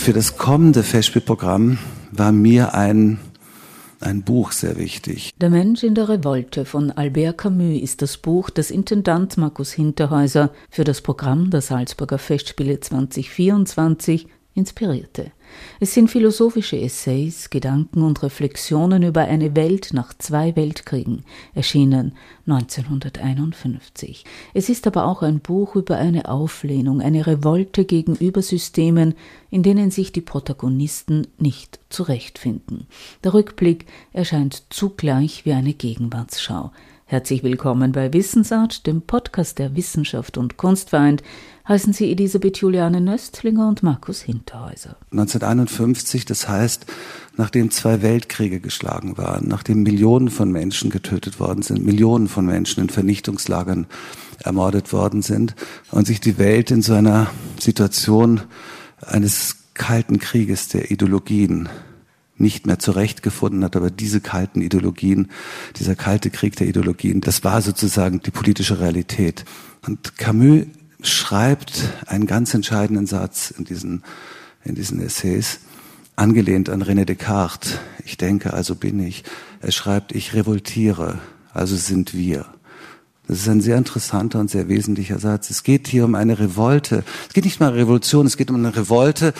Für das kommende Festspielprogramm war mir ein ein Buch sehr wichtig. Der Mensch in der Revolte von Albert Camus ist das Buch, das Intendant Markus Hinterhäuser für das Programm der Salzburger Festspiele 2024 inspirierte. Es sind philosophische Essays, Gedanken und Reflexionen über eine Welt nach zwei Weltkriegen, erschienen 1951. Es ist aber auch ein Buch über eine Auflehnung, eine Revolte gegenüber Systemen, in denen sich die Protagonisten nicht zurechtfinden. Der Rückblick erscheint zugleich wie eine Gegenwartsschau. Herzlich willkommen bei Wissensart, dem Podcast der Wissenschaft und Kunst vereint, heißen Sie Elisabeth Juliane Nöstlinger und Markus Hinterhäuser. 1951, das heißt, nachdem zwei Weltkriege geschlagen waren, nachdem Millionen von Menschen getötet worden sind, Millionen von Menschen in Vernichtungslagern ermordet worden sind und sich die Welt in so einer Situation eines kalten Krieges der Ideologien nicht mehr zurechtgefunden hat. Aber diese kalten Ideologien, dieser kalte Krieg der Ideologien, das war sozusagen die politische Realität. Und Camus schreibt einen ganz entscheidenden Satz in diesen, in diesen Essays, angelehnt an René Descartes. Ich denke, also bin ich. Er schreibt, ich revoltiere, also sind wir. Das ist ein sehr interessanter und sehr wesentlicher Satz. Es geht hier um eine Revolte. Es geht nicht mal um Revolution, es geht um eine Revolte,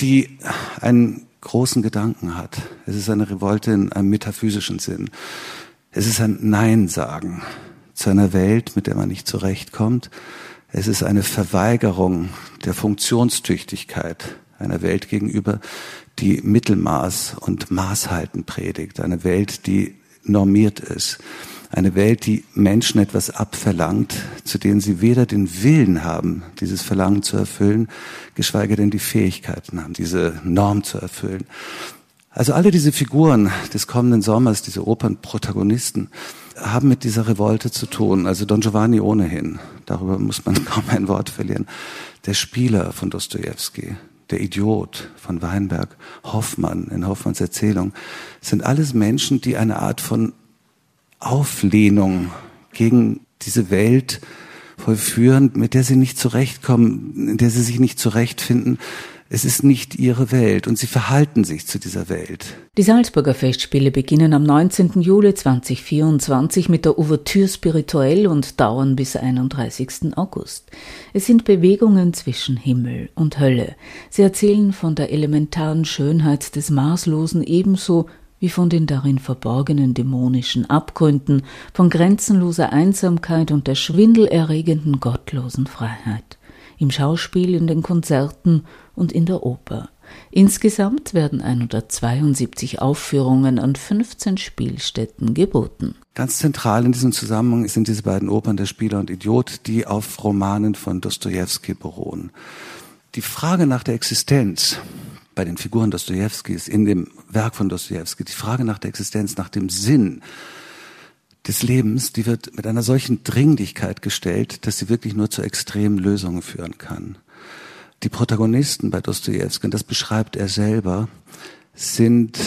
die einen großen Gedanken hat. Es ist eine Revolte in einem metaphysischen Sinn. Es ist ein Nein sagen zu einer Welt, mit der man nicht zurechtkommt. Es ist eine Verweigerung der Funktionstüchtigkeit einer Welt gegenüber, die Mittelmaß und Maßhalten predigt. Eine Welt, die normiert ist. Eine Welt, die Menschen etwas abverlangt, zu denen sie weder den Willen haben, dieses Verlangen zu erfüllen, geschweige denn die Fähigkeiten haben, diese Norm zu erfüllen. Also alle diese Figuren des kommenden Sommers, diese Opernprotagonisten, haben mit dieser Revolte zu tun. Also Don Giovanni ohnehin. Darüber muss man kaum ein Wort verlieren. Der Spieler von Dostoevsky, der Idiot von Weinberg, Hoffmann in Hoffmanns Erzählung, sind alles Menschen, die eine Art von Auflehnung gegen diese Welt vollführen, mit der sie nicht zurechtkommen, in der sie sich nicht zurechtfinden. Es ist nicht ihre Welt und sie verhalten sich zu dieser Welt. Die Salzburger Festspiele beginnen am 19. Juli 2024 mit der Ouvertüre spirituell und dauern bis 31. August. Es sind Bewegungen zwischen Himmel und Hölle. Sie erzählen von der elementaren Schönheit des Maßlosen ebenso wie von den darin verborgenen dämonischen Abgründen, von grenzenloser Einsamkeit und der schwindelerregenden gottlosen Freiheit. Im Schauspiel, in den Konzerten und in der Oper. Insgesamt werden 172 Aufführungen an 15 Spielstätten geboten. Ganz zentral in diesem Zusammenhang sind diese beiden Opern Der Spieler und Idiot, die auf Romanen von Dostoevsky beruhen. Die Frage nach der Existenz bei den Figuren Dostojewskis, in dem Werk von Dostojewski, die Frage nach der Existenz, nach dem Sinn des Lebens, die wird mit einer solchen Dringlichkeit gestellt, dass sie wirklich nur zu extremen Lösungen führen kann. Die Protagonisten bei Dostojewski, und das beschreibt er selber, sind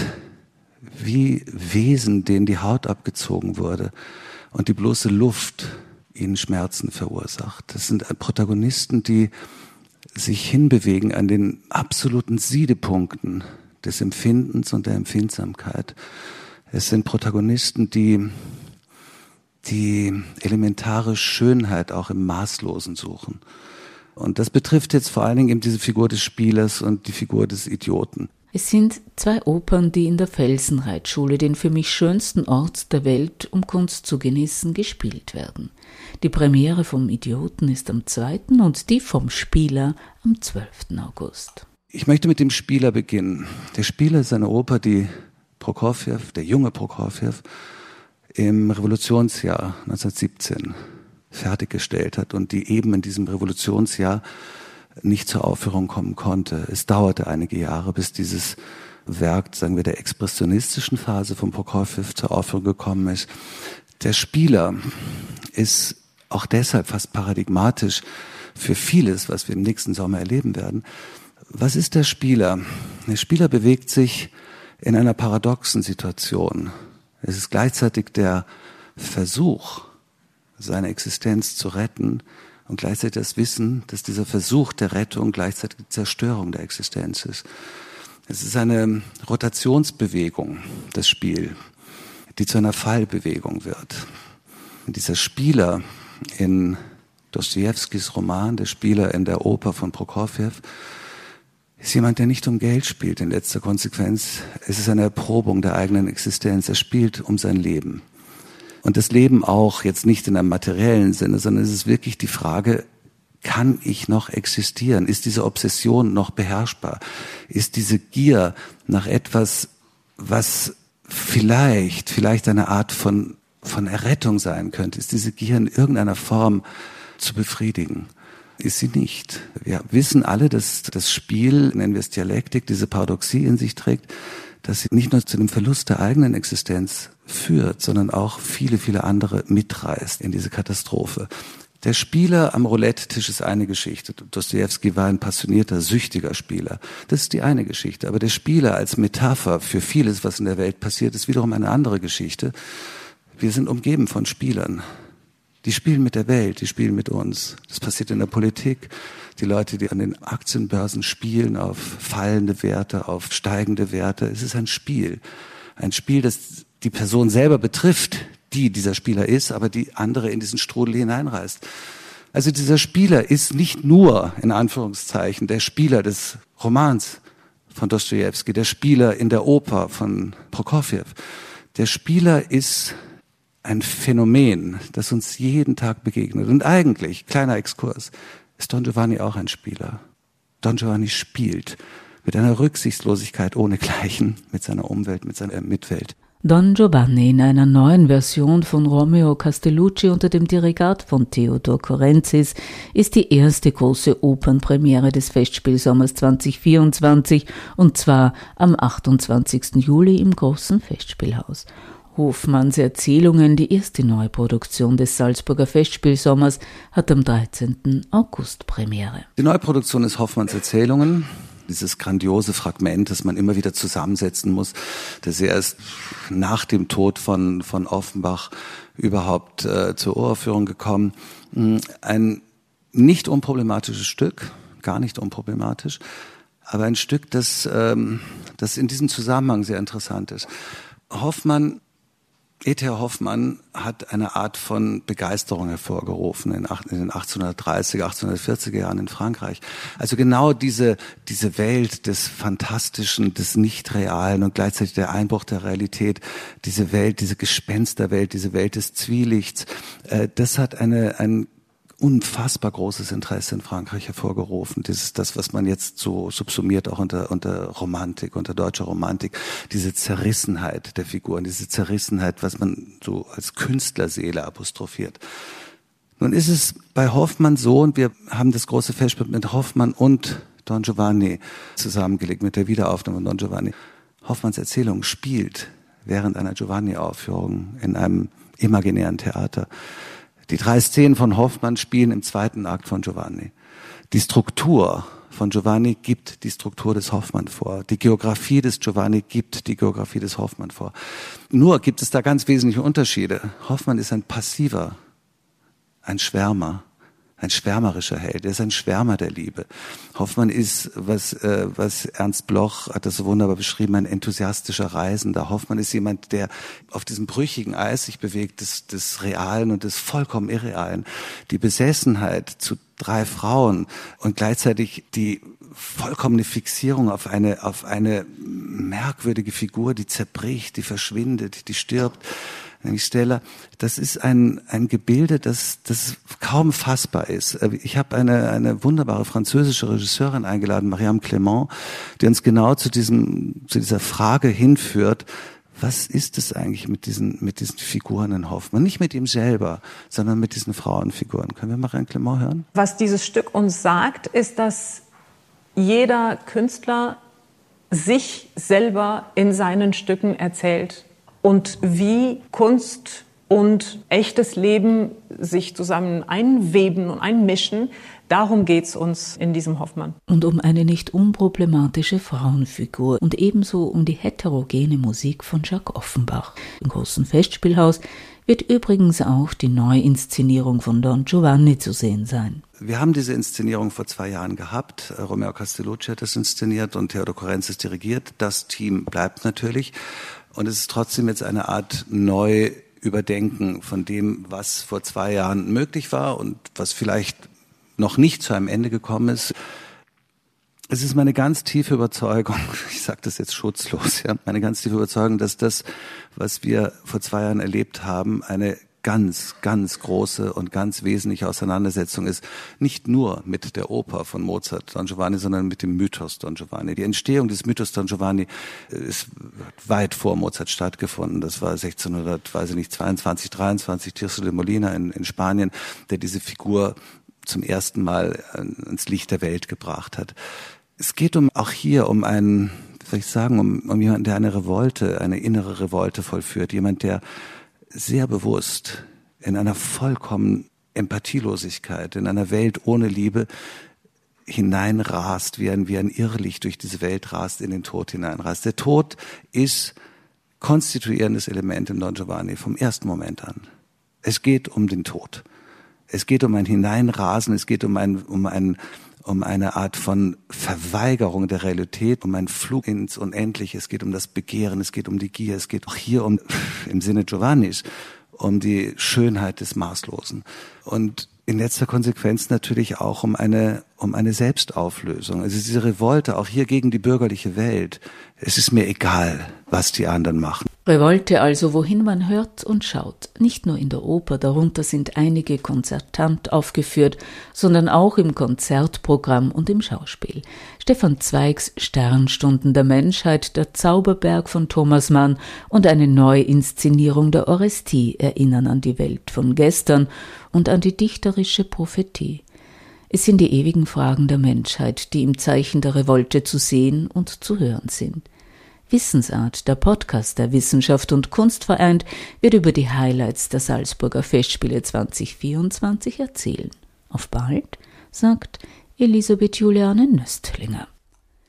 wie Wesen, denen die Haut abgezogen wurde und die bloße Luft ihnen Schmerzen verursacht. Das sind Protagonisten, die sich hinbewegen an den absoluten Siedepunkten des Empfindens und der Empfindsamkeit. Es sind Protagonisten, die die elementare Schönheit auch im Maßlosen suchen. Und das betrifft jetzt vor allen Dingen eben diese Figur des Spielers und die Figur des Idioten. Es sind zwei Opern, die in der Felsenreitschule, den für mich schönsten Ort der Welt, um Kunst zu genießen, gespielt werden. Die Premiere vom Idioten ist am 2. und die vom Spieler am 12. August. Ich möchte mit dem Spieler beginnen. Der Spieler ist eine Oper, die Prokofjew, der junge Prokofjew, im Revolutionsjahr 1917 fertiggestellt hat und die eben in diesem Revolutionsjahr nicht zur Aufführung kommen konnte. Es dauerte einige Jahre, bis dieses Werk, sagen wir, der expressionistischen Phase von Prokofjew zur Aufführung gekommen ist. Der Spieler ist auch deshalb fast paradigmatisch für vieles, was wir im nächsten Sommer erleben werden. Was ist der Spieler? Der Spieler bewegt sich in einer paradoxen Situation. Es ist gleichzeitig der Versuch, seine Existenz zu retten und gleichzeitig das Wissen, dass dieser Versuch der Rettung gleichzeitig die Zerstörung der Existenz ist. Es ist eine Rotationsbewegung, das Spiel, die zu einer Fallbewegung wird. Und dieser Spieler in Dostojewskis Roman, der Spieler in der Oper von Prokofjew, ist jemand, der nicht um Geld spielt in letzter Konsequenz. Es ist eine Erprobung der eigenen Existenz. Er spielt um sein Leben. Und das Leben auch jetzt nicht in einem materiellen Sinne, sondern es ist wirklich die Frage, kann ich noch existieren? Ist diese Obsession noch beherrschbar? Ist diese Gier nach etwas, was vielleicht, vielleicht eine Art von, von Errettung sein könnte? Ist diese Gier in irgendeiner Form zu befriedigen? Ist sie nicht. Wir wissen alle, dass das Spiel, nennen wir es Dialektik, diese Paradoxie in sich trägt, dass sie nicht nur zu dem Verlust der eigenen Existenz führt, sondern auch viele, viele andere mitreißt in diese Katastrophe. Der Spieler am Roulette-Tisch ist eine Geschichte. Dostoevsky war ein passionierter, süchtiger Spieler. Das ist die eine Geschichte. Aber der Spieler als Metapher für vieles, was in der Welt passiert, ist wiederum eine andere Geschichte. Wir sind umgeben von Spielern. Die spielen mit der Welt, die spielen mit uns. Das passiert in der Politik. Die Leute, die an den Aktienbörsen spielen auf fallende Werte, auf steigende Werte. Es ist ein Spiel. Ein Spiel, das die Person selber betrifft, die dieser Spieler ist, aber die andere in diesen Strudel hineinreißt. Also dieser Spieler ist nicht nur, in Anführungszeichen, der Spieler des Romans von Dostoevsky, der Spieler in der Oper von Prokofjew. Der Spieler ist ein Phänomen, das uns jeden Tag begegnet. Und eigentlich, kleiner Exkurs, ist Don Giovanni auch ein Spieler. Don Giovanni spielt mit einer Rücksichtslosigkeit ohnegleichen mit seiner Umwelt, mit seiner Mitwelt. Don Giovanni in einer neuen Version von Romeo Castellucci unter dem Dirigat von Theodor Korenzis ist die erste große Opernpremiere des Festspielsommers 2024 und zwar am 28. Juli im großen Festspielhaus. Hofmanns Erzählungen, die erste Neuproduktion des Salzburger Festspielsommers, hat am 13. August Premiere. Die Neuproduktion ist Hoffmanns Erzählungen dieses grandiose Fragment, das man immer wieder zusammensetzen muss, das erst nach dem Tod von, von Offenbach überhaupt äh, zur Uraufführung gekommen. Mm, ein nicht unproblematisches Stück, gar nicht unproblematisch, aber ein Stück, das, ähm, das in diesem Zusammenhang sehr interessant ist. Hoffmann E.T.A. Hoffmann hat eine Art von Begeisterung hervorgerufen in, den 1830er, 1840er Jahren in Frankreich. Also genau diese, diese Welt des Fantastischen, des Nicht-Realen und gleichzeitig der Einbruch der Realität, diese Welt, diese Gespensterwelt, diese Welt des Zwielichts, äh, das hat eine, ein unfassbar großes Interesse in Frankreich hervorgerufen. Das ist das, was man jetzt so subsumiert auch unter, unter Romantik, unter deutscher Romantik. Diese Zerrissenheit der Figuren, diese Zerrissenheit, was man so als Künstlerseele apostrophiert. Nun ist es bei Hoffmann so, und wir haben das große Festspiel mit Hoffmann und Don Giovanni zusammengelegt, mit der Wiederaufnahme von Don Giovanni. Hoffmanns Erzählung spielt während einer Giovanni-Aufführung in einem imaginären Theater. Die drei Szenen von Hoffmann spielen im zweiten Akt von Giovanni. Die Struktur von Giovanni gibt die Struktur des Hoffmann vor. Die Geografie des Giovanni gibt die Geografie des Hoffmann vor. Nur gibt es da ganz wesentliche Unterschiede. Hoffmann ist ein passiver, ein Schwärmer ein schwärmerischer Held. Er ist ein Schwärmer der Liebe. Hoffmann ist, was, äh, was Ernst Bloch hat das so wunderbar beschrieben, ein enthusiastischer Reisender. Hoffmann ist jemand, der auf diesem brüchigen Eis sich bewegt, des, des Realen und des vollkommen Irrealen. Die Besessenheit zu drei Frauen und gleichzeitig die vollkommene Fixierung auf eine, auf eine merkwürdige Figur, die zerbricht, die verschwindet, die stirbt nämlich Stella, das ist ein, ein Gebilde, das, das kaum fassbar ist. Äh, ich habe eine, eine wunderbare französische Regisseurin eingeladen, Mariam Clément, die uns genau zu, diesem, zu dieser Frage hinführt, was ist es eigentlich mit diesen, mit diesen Figuren in Hoffmann? Nicht mit ihm selber, sondern mit diesen Frauenfiguren. Können wir Mariam Clément hören? Was dieses Stück uns sagt, ist, dass jeder Künstler sich selber in seinen Stücken erzählt und wie Kunst und echtes Leben sich zusammen einweben und einmischen. Darum geht es uns in diesem Hoffmann. Und um eine nicht unproblematische Frauenfigur und ebenso um die heterogene Musik von Jacques Offenbach. Im großen Festspielhaus wird übrigens auch die Neuinszenierung von Don Giovanni zu sehen sein. Wir haben diese Inszenierung vor zwei Jahren gehabt. Romeo Castellucci hat das inszeniert und Theodor Korenzis dirigiert. Das Team bleibt natürlich. Und es ist trotzdem jetzt eine Art Neuüberdenken von dem, was vor zwei Jahren möglich war und was vielleicht noch nicht zu einem Ende gekommen ist. Es ist meine ganz tiefe Überzeugung, ich sage das jetzt schutzlos, ja, meine ganz tiefe Überzeugung, dass das, was wir vor zwei Jahren erlebt haben, eine ganz, ganz große und ganz wesentliche Auseinandersetzung ist, nicht nur mit der Oper von Mozart, Don Giovanni, sondern mit dem Mythos Don Giovanni. Die Entstehung des Mythos Don Giovanni äh, ist weit vor Mozart stattgefunden. Das war 1600, weiß ich nicht, 22, 23, Tirso de Molina in, in Spanien, der diese Figur zum ersten Mal ans Licht der Welt gebracht hat. Es geht um auch hier um einen, soll ich sagen, um, um jemanden, der eine Revolte, eine innere Revolte vollführt, jemand, der sehr bewusst in einer vollkommenen Empathielosigkeit, in einer Welt ohne Liebe hineinrast, wie ein, wie ein Irrlicht durch diese Welt rast, in den Tod hineinrast. Der Tod ist konstituierendes Element in Don Giovanni vom ersten Moment an. Es geht um den Tod. Es geht um ein Hineinrasen, es geht um ein, um ein, um eine Art von Verweigerung der Realität, um einen Flug ins Unendliche. Es geht um das Begehren, es geht um die Gier, es geht auch hier um, im Sinne Giovannis, um die Schönheit des Maßlosen. Und in letzter Konsequenz natürlich auch um eine, um eine Selbstauflösung. Also diese Revolte auch hier gegen die bürgerliche Welt. Es ist mir egal, was die anderen machen. Revolte also, wohin man hört und schaut. Nicht nur in der Oper, darunter sind einige konzertant aufgeführt, sondern auch im Konzertprogramm und im Schauspiel. Stefan Zweigs Sternstunden der Menschheit, der Zauberberg von Thomas Mann und eine Neuinszenierung der Orestie erinnern an die Welt von gestern und an die dichterische Prophetie. Es sind die ewigen Fragen der Menschheit, die im Zeichen der Revolte zu sehen und zu hören sind. Wissensart, der Podcast der Wissenschaft und Kunst vereint, wird über die Highlights der Salzburger Festspiele 2024 erzählen. Auf bald, sagt Elisabeth Juliane Nöstlinger.